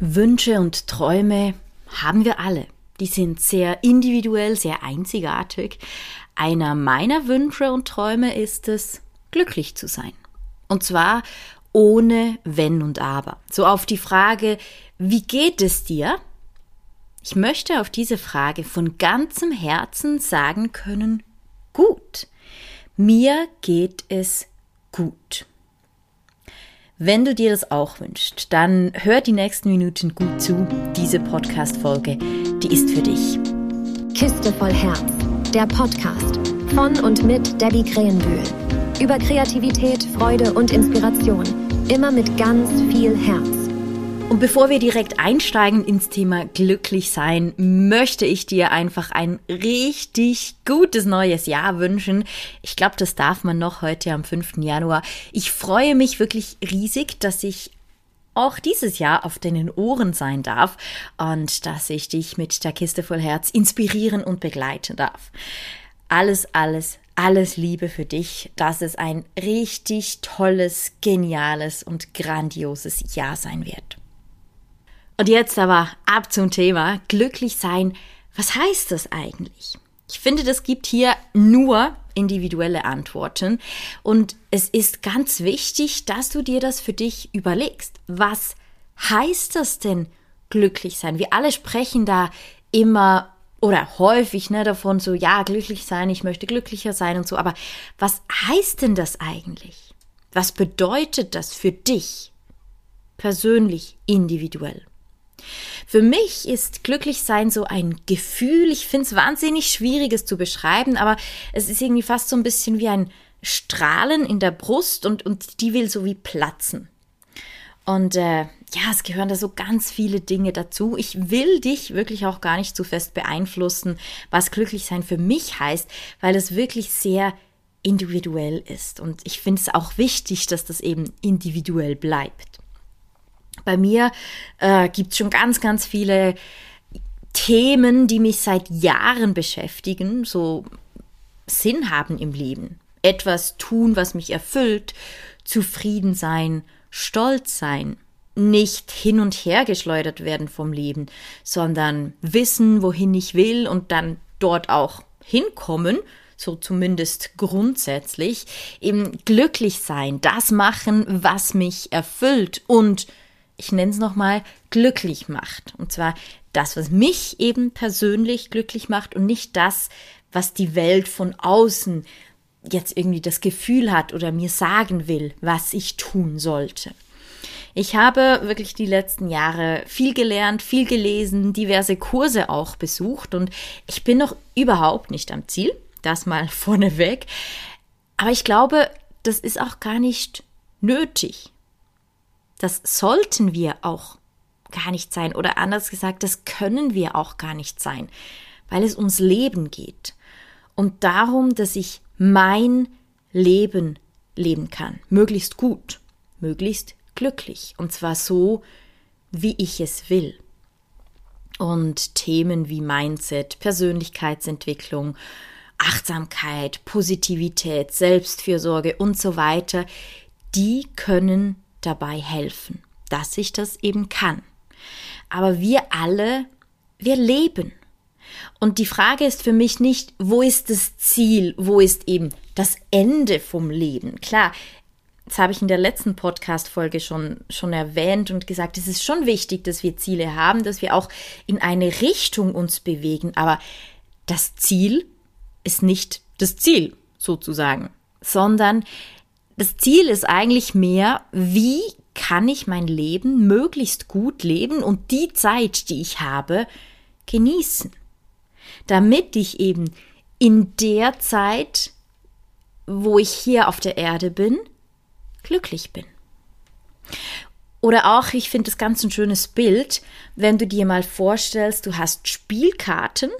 Wünsche und Träume haben wir alle. Die sind sehr individuell, sehr einzigartig. Einer meiner Wünsche und Träume ist es, glücklich zu sein. Und zwar ohne Wenn und Aber. So auf die Frage, wie geht es dir? Ich möchte auf diese Frage von ganzem Herzen sagen können, gut. Mir geht es gut. Wenn du dir das auch wünschst, dann hör die nächsten Minuten gut zu. Diese Podcast-Folge, die ist für dich. Kiste voll Herz, der Podcast von und mit Debbie Krähenbühl. Über Kreativität, Freude und Inspiration. Immer mit ganz viel Herz. Und bevor wir direkt einsteigen ins Thema glücklich sein, möchte ich dir einfach ein richtig gutes neues Jahr wünschen. Ich glaube, das darf man noch heute am 5. Januar. Ich freue mich wirklich riesig, dass ich auch dieses Jahr auf deinen Ohren sein darf und dass ich dich mit der Kiste voll Herz inspirieren und begleiten darf. Alles, alles, alles Liebe für dich, dass es ein richtig tolles, geniales und grandioses Jahr sein wird. Und jetzt aber ab zum Thema glücklich sein. Was heißt das eigentlich? Ich finde, das gibt hier nur individuelle Antworten und es ist ganz wichtig, dass du dir das für dich überlegst. Was heißt das denn glücklich sein? Wir alle sprechen da immer oder häufig ne, davon so, ja, glücklich sein, ich möchte glücklicher sein und so, aber was heißt denn das eigentlich? Was bedeutet das für dich persönlich, individuell? Für mich ist Glücklichsein so ein Gefühl. Ich finde es wahnsinnig schwierig, es zu beschreiben, aber es ist irgendwie fast so ein bisschen wie ein Strahlen in der Brust und, und die will so wie platzen. Und äh, ja, es gehören da so ganz viele Dinge dazu. Ich will dich wirklich auch gar nicht zu fest beeinflussen, was Glücklichsein für mich heißt, weil es wirklich sehr individuell ist. Und ich finde es auch wichtig, dass das eben individuell bleibt. Bei mir äh, gibt es schon ganz, ganz viele Themen, die mich seit Jahren beschäftigen, so Sinn haben im Leben. Etwas tun, was mich erfüllt, zufrieden sein, stolz sein, nicht hin und her geschleudert werden vom Leben, sondern wissen, wohin ich will und dann dort auch hinkommen, so zumindest grundsätzlich, eben glücklich sein, das machen, was mich erfüllt und ich nenne es nochmal, glücklich macht. Und zwar das, was mich eben persönlich glücklich macht und nicht das, was die Welt von außen jetzt irgendwie das Gefühl hat oder mir sagen will, was ich tun sollte. Ich habe wirklich die letzten Jahre viel gelernt, viel gelesen, diverse Kurse auch besucht und ich bin noch überhaupt nicht am Ziel, das mal vorneweg. Aber ich glaube, das ist auch gar nicht nötig. Das sollten wir auch gar nicht sein. Oder anders gesagt, das können wir auch gar nicht sein, weil es ums Leben geht. Und darum, dass ich mein Leben leben kann, möglichst gut, möglichst glücklich. Und zwar so, wie ich es will. Und Themen wie Mindset, Persönlichkeitsentwicklung, Achtsamkeit, Positivität, Selbstfürsorge und so weiter, die können dabei helfen, dass ich das eben kann. Aber wir alle, wir leben. Und die Frage ist für mich nicht, wo ist das Ziel, wo ist eben das Ende vom Leben. Klar, das habe ich in der letzten Podcast-Folge schon, schon erwähnt und gesagt, es ist schon wichtig, dass wir Ziele haben, dass wir auch in eine Richtung uns bewegen, aber das Ziel ist nicht das Ziel sozusagen, sondern das Ziel ist eigentlich mehr, wie kann ich mein Leben möglichst gut leben und die Zeit, die ich habe, genießen. Damit ich eben in der Zeit, wo ich hier auf der Erde bin, glücklich bin. Oder auch, ich finde das ganz ein schönes Bild, wenn du dir mal vorstellst, du hast Spielkarten,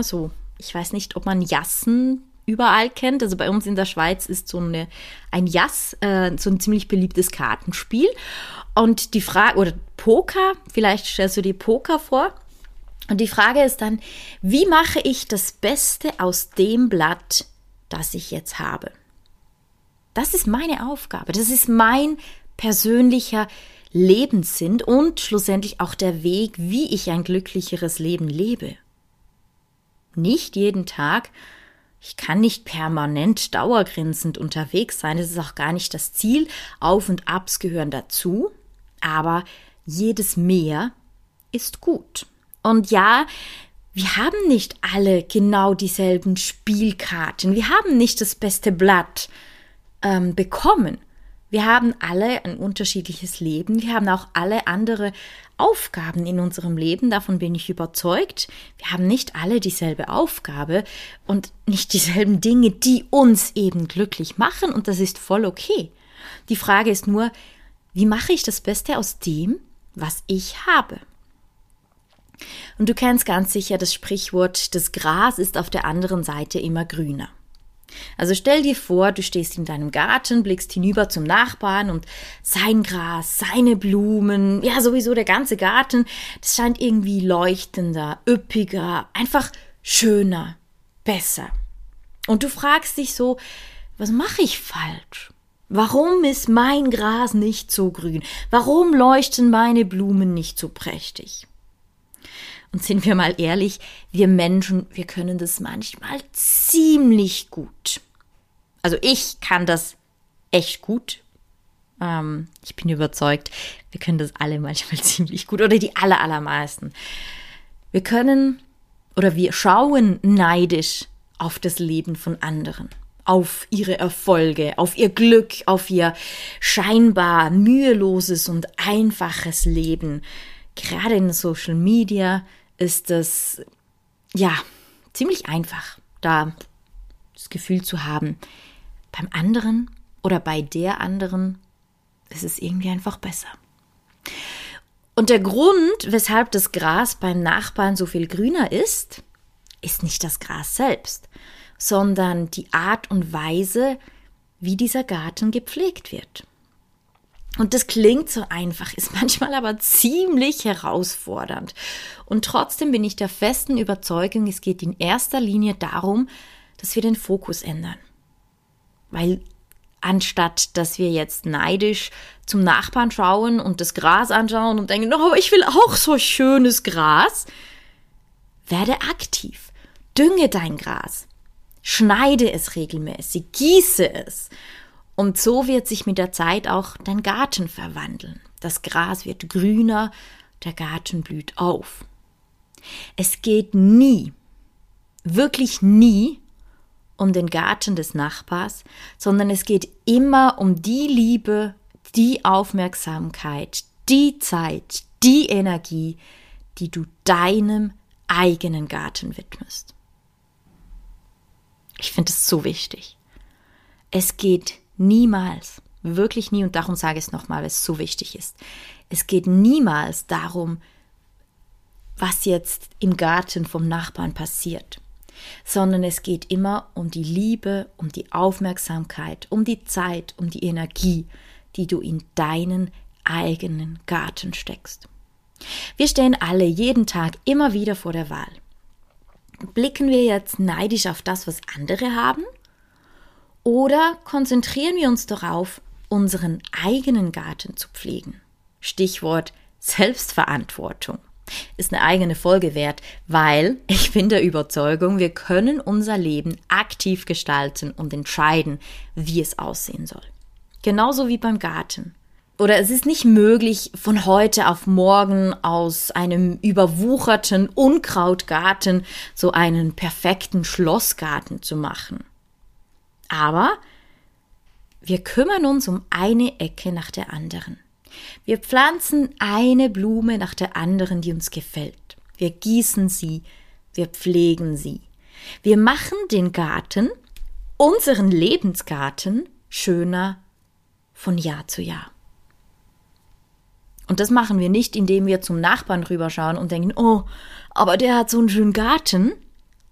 so, ich weiß nicht, ob man Jassen überall kennt. Also bei uns in der Schweiz ist so eine, ein Jass, äh, so ein ziemlich beliebtes Kartenspiel. Und die Frage, oder Poker, vielleicht stellst du dir Poker vor. Und die Frage ist dann, wie mache ich das Beste aus dem Blatt, das ich jetzt habe? Das ist meine Aufgabe. Das ist mein persönlicher Lebens sind und schlussendlich auch der Weg, wie ich ein glücklicheres Leben lebe. Nicht jeden Tag, ich kann nicht permanent dauergrinsend unterwegs sein, das ist auch gar nicht das Ziel, Auf und Abs gehören dazu, aber jedes Mehr ist gut. Und ja, wir haben nicht alle genau dieselben Spielkarten. Wir haben nicht das beste Blatt ähm, bekommen. Wir haben alle ein unterschiedliches Leben. Wir haben auch alle andere Aufgaben in unserem Leben. Davon bin ich überzeugt. Wir haben nicht alle dieselbe Aufgabe und nicht dieselben Dinge, die uns eben glücklich machen. Und das ist voll okay. Die Frage ist nur, wie mache ich das Beste aus dem, was ich habe? Und du kennst ganz sicher das Sprichwort, das Gras ist auf der anderen Seite immer grüner. Also stell dir vor, du stehst in deinem Garten, blickst hinüber zum Nachbarn und sein Gras, seine Blumen, ja sowieso der ganze Garten, das scheint irgendwie leuchtender, üppiger, einfach schöner, besser. Und du fragst dich so, was mache ich falsch? Warum ist mein Gras nicht so grün? Warum leuchten meine Blumen nicht so prächtig? Und sind wir mal ehrlich, wir Menschen, wir können das manchmal ziemlich gut. Also ich kann das echt gut. Ähm, ich bin überzeugt, wir können das alle manchmal ziemlich gut oder die aller, allermeisten. Wir können oder wir schauen neidisch auf das Leben von anderen, auf ihre Erfolge, auf ihr Glück, auf ihr scheinbar müheloses und einfaches Leben. Gerade in Social Media ist es ja ziemlich einfach, da das Gefühl zu haben, beim anderen oder bei der anderen ist es irgendwie einfach besser. Und der Grund, weshalb das Gras beim Nachbarn so viel grüner ist, ist nicht das Gras selbst, sondern die Art und Weise, wie dieser Garten gepflegt wird. Und das klingt so einfach, ist manchmal aber ziemlich herausfordernd. Und trotzdem bin ich der festen Überzeugung, es geht in erster Linie darum, dass wir den Fokus ändern. Weil anstatt dass wir jetzt neidisch zum Nachbarn schauen und das Gras anschauen und denken, oh, ich will auch so schönes Gras, werde aktiv. Dünge dein Gras. Schneide es regelmäßig, gieße es und so wird sich mit der Zeit auch dein Garten verwandeln. Das Gras wird grüner, der Garten blüht auf. Es geht nie, wirklich nie um den Garten des Nachbars, sondern es geht immer um die Liebe, die Aufmerksamkeit, die Zeit, die Energie, die du deinem eigenen Garten widmest. Ich finde es so wichtig. Es geht Niemals, wirklich nie, und darum sage ich es nochmal, weil es so wichtig ist. Es geht niemals darum, was jetzt im Garten vom Nachbarn passiert, sondern es geht immer um die Liebe, um die Aufmerksamkeit, um die Zeit, um die Energie, die du in deinen eigenen Garten steckst. Wir stehen alle jeden Tag immer wieder vor der Wahl. Blicken wir jetzt neidisch auf das, was andere haben? Oder konzentrieren wir uns darauf, unseren eigenen Garten zu pflegen? Stichwort Selbstverantwortung. Ist eine eigene Folge wert, weil ich bin der Überzeugung, wir können unser Leben aktiv gestalten und entscheiden, wie es aussehen soll. Genauso wie beim Garten. Oder es ist nicht möglich, von heute auf morgen aus einem überwucherten Unkrautgarten so einen perfekten Schlossgarten zu machen. Aber wir kümmern uns um eine Ecke nach der anderen. Wir pflanzen eine Blume nach der anderen, die uns gefällt. Wir gießen sie, wir pflegen sie. Wir machen den Garten, unseren Lebensgarten, schöner von Jahr zu Jahr. Und das machen wir nicht, indem wir zum Nachbarn rüberschauen und denken, oh, aber der hat so einen schönen Garten,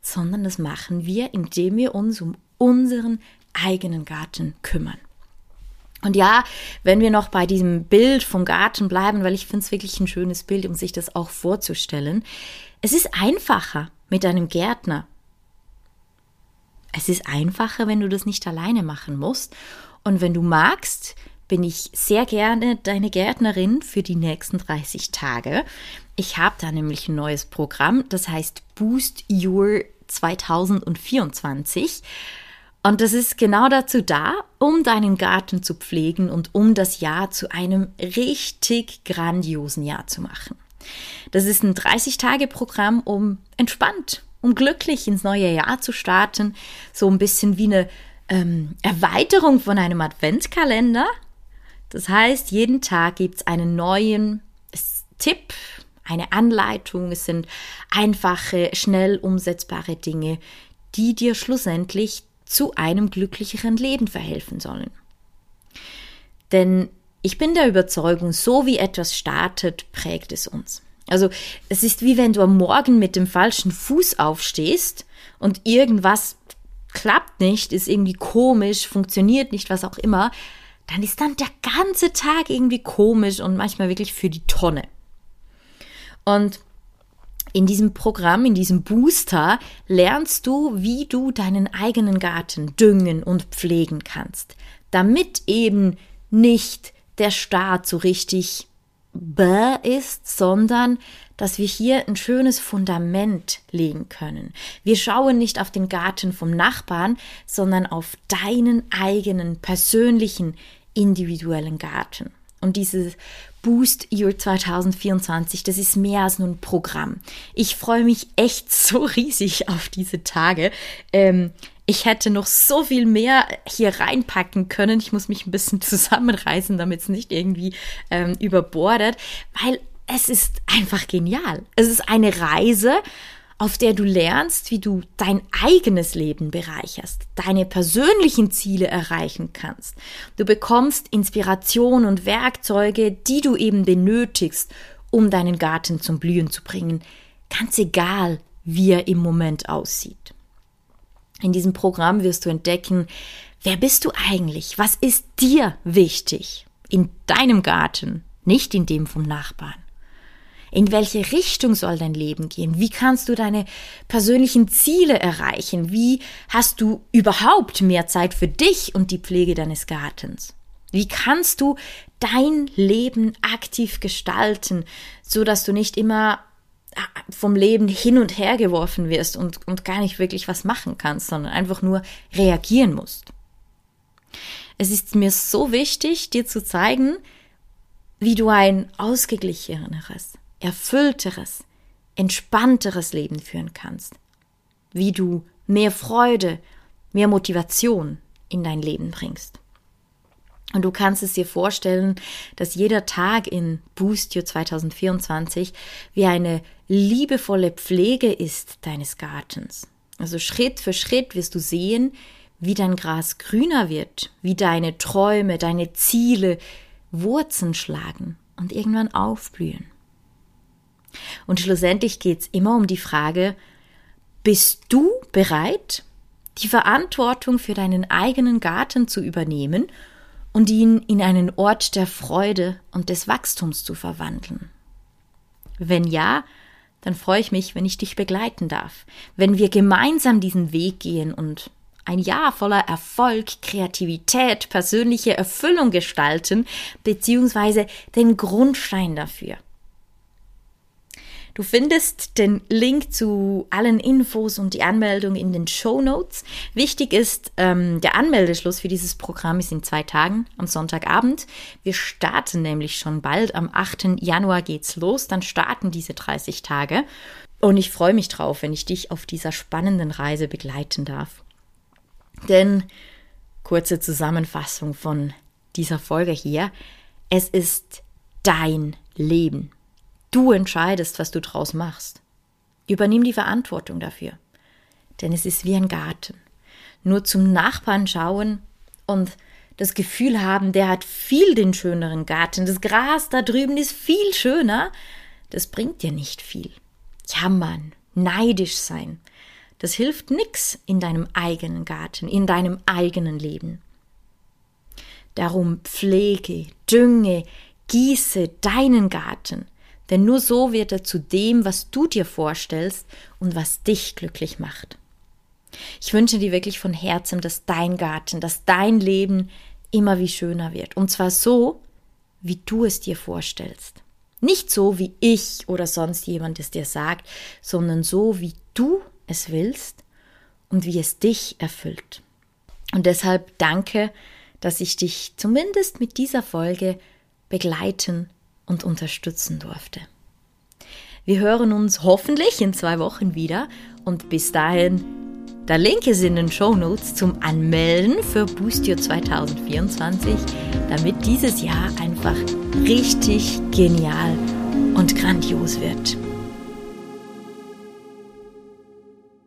sondern das machen wir, indem wir uns um unseren eigenen Garten kümmern. Und ja, wenn wir noch bei diesem Bild vom Garten bleiben, weil ich finde es wirklich ein schönes Bild, um sich das auch vorzustellen. Es ist einfacher mit einem Gärtner. Es ist einfacher, wenn du das nicht alleine machen musst. Und wenn du magst, bin ich sehr gerne deine Gärtnerin für die nächsten 30 Tage. Ich habe da nämlich ein neues Programm, das heißt Boost Your 2024. Und das ist genau dazu da, um deinen Garten zu pflegen und um das Jahr zu einem richtig grandiosen Jahr zu machen. Das ist ein 30-Tage-Programm, um entspannt, um glücklich ins neue Jahr zu starten. So ein bisschen wie eine ähm, Erweiterung von einem Adventskalender. Das heißt, jeden Tag gibt es einen neuen Tipp, eine Anleitung. Es sind einfache, schnell umsetzbare Dinge, die dir schlussendlich zu einem glücklicheren Leben verhelfen sollen. Denn ich bin der Überzeugung, so wie etwas startet, prägt es uns. Also es ist wie wenn du am Morgen mit dem falschen Fuß aufstehst und irgendwas klappt nicht, ist irgendwie komisch, funktioniert nicht, was auch immer, dann ist dann der ganze Tag irgendwie komisch und manchmal wirklich für die Tonne. Und in diesem Programm, in diesem Booster, lernst du, wie du deinen eigenen Garten düngen und pflegen kannst, damit eben nicht der Start so richtig bäh ist, sondern dass wir hier ein schönes Fundament legen können. Wir schauen nicht auf den Garten vom Nachbarn, sondern auf deinen eigenen persönlichen individuellen Garten. Und dieses Boost Year 2024, das ist mehr als nur ein Programm. Ich freue mich echt so riesig auf diese Tage. Ähm, ich hätte noch so viel mehr hier reinpacken können. Ich muss mich ein bisschen zusammenreißen, damit es nicht irgendwie ähm, überbordet, weil es ist einfach genial. Es ist eine Reise, auf der du lernst, wie du dein eigenes Leben bereicherst, deine persönlichen Ziele erreichen kannst. Du bekommst Inspiration und Werkzeuge, die du eben benötigst, um deinen Garten zum Blühen zu bringen, ganz egal, wie er im Moment aussieht. In diesem Programm wirst du entdecken, wer bist du eigentlich? Was ist dir wichtig in deinem Garten, nicht in dem vom Nachbarn? In welche Richtung soll dein Leben gehen? Wie kannst du deine persönlichen Ziele erreichen? Wie hast du überhaupt mehr Zeit für dich und die Pflege deines Gartens? Wie kannst du dein Leben aktiv gestalten, so dass du nicht immer äh, vom Leben hin und her geworfen wirst und, und gar nicht wirklich was machen kannst, sondern einfach nur reagieren musst. Es ist mir so wichtig, dir zu zeigen, wie du ein ausgeglicheneres, erfüllteres, entspannteres Leben führen kannst. Wie du mehr Freude, mehr Motivation in dein Leben bringst. Und du kannst es dir vorstellen, dass jeder Tag in Boost You 2024 wie eine liebevolle Pflege ist deines Gartens. Also Schritt für Schritt wirst du sehen, wie dein Gras grüner wird, wie deine Träume, deine Ziele Wurzeln schlagen und irgendwann aufblühen. Und schlussendlich geht es immer um die Frage, bist du bereit, die Verantwortung für deinen eigenen Garten zu übernehmen und ihn in einen Ort der Freude und des Wachstums zu verwandeln? Wenn ja, dann freue ich mich, wenn ich dich begleiten darf, wenn wir gemeinsam diesen Weg gehen und ein Jahr voller Erfolg, Kreativität, persönliche Erfüllung gestalten, beziehungsweise den Grundstein dafür. Du findest den Link zu allen Infos und die Anmeldung in den Show Notes. Wichtig ist, ähm, der Anmeldeschluss für dieses Programm ist in zwei Tagen am Sonntagabend. Wir starten nämlich schon bald. Am 8. Januar geht's los. Dann starten diese 30 Tage. Und ich freue mich drauf, wenn ich dich auf dieser spannenden Reise begleiten darf. Denn kurze Zusammenfassung von dieser Folge hier. Es ist dein Leben. Du entscheidest, was du draus machst. Übernimm die Verantwortung dafür. Denn es ist wie ein Garten. Nur zum Nachbarn schauen und das Gefühl haben, der hat viel den schöneren Garten, das Gras da drüben ist viel schöner, das bringt dir nicht viel. Jammern, neidisch sein, das hilft nix in deinem eigenen Garten, in deinem eigenen Leben. Darum pflege, dünge, gieße deinen Garten, denn nur so wird er zu dem, was du dir vorstellst und was dich glücklich macht. Ich wünsche dir wirklich von Herzen, dass dein Garten, dass dein Leben immer wie schöner wird. Und zwar so, wie du es dir vorstellst. Nicht so, wie ich oder sonst jemand es dir sagt, sondern so, wie du es willst und wie es dich erfüllt. Und deshalb danke, dass ich dich zumindest mit dieser Folge begleiten und unterstützen durfte. Wir hören uns hoffentlich in zwei Wochen wieder und bis dahin, der Link ist in den Show Notes zum Anmelden für Boost Your 2024, damit dieses Jahr einfach richtig genial und grandios wird.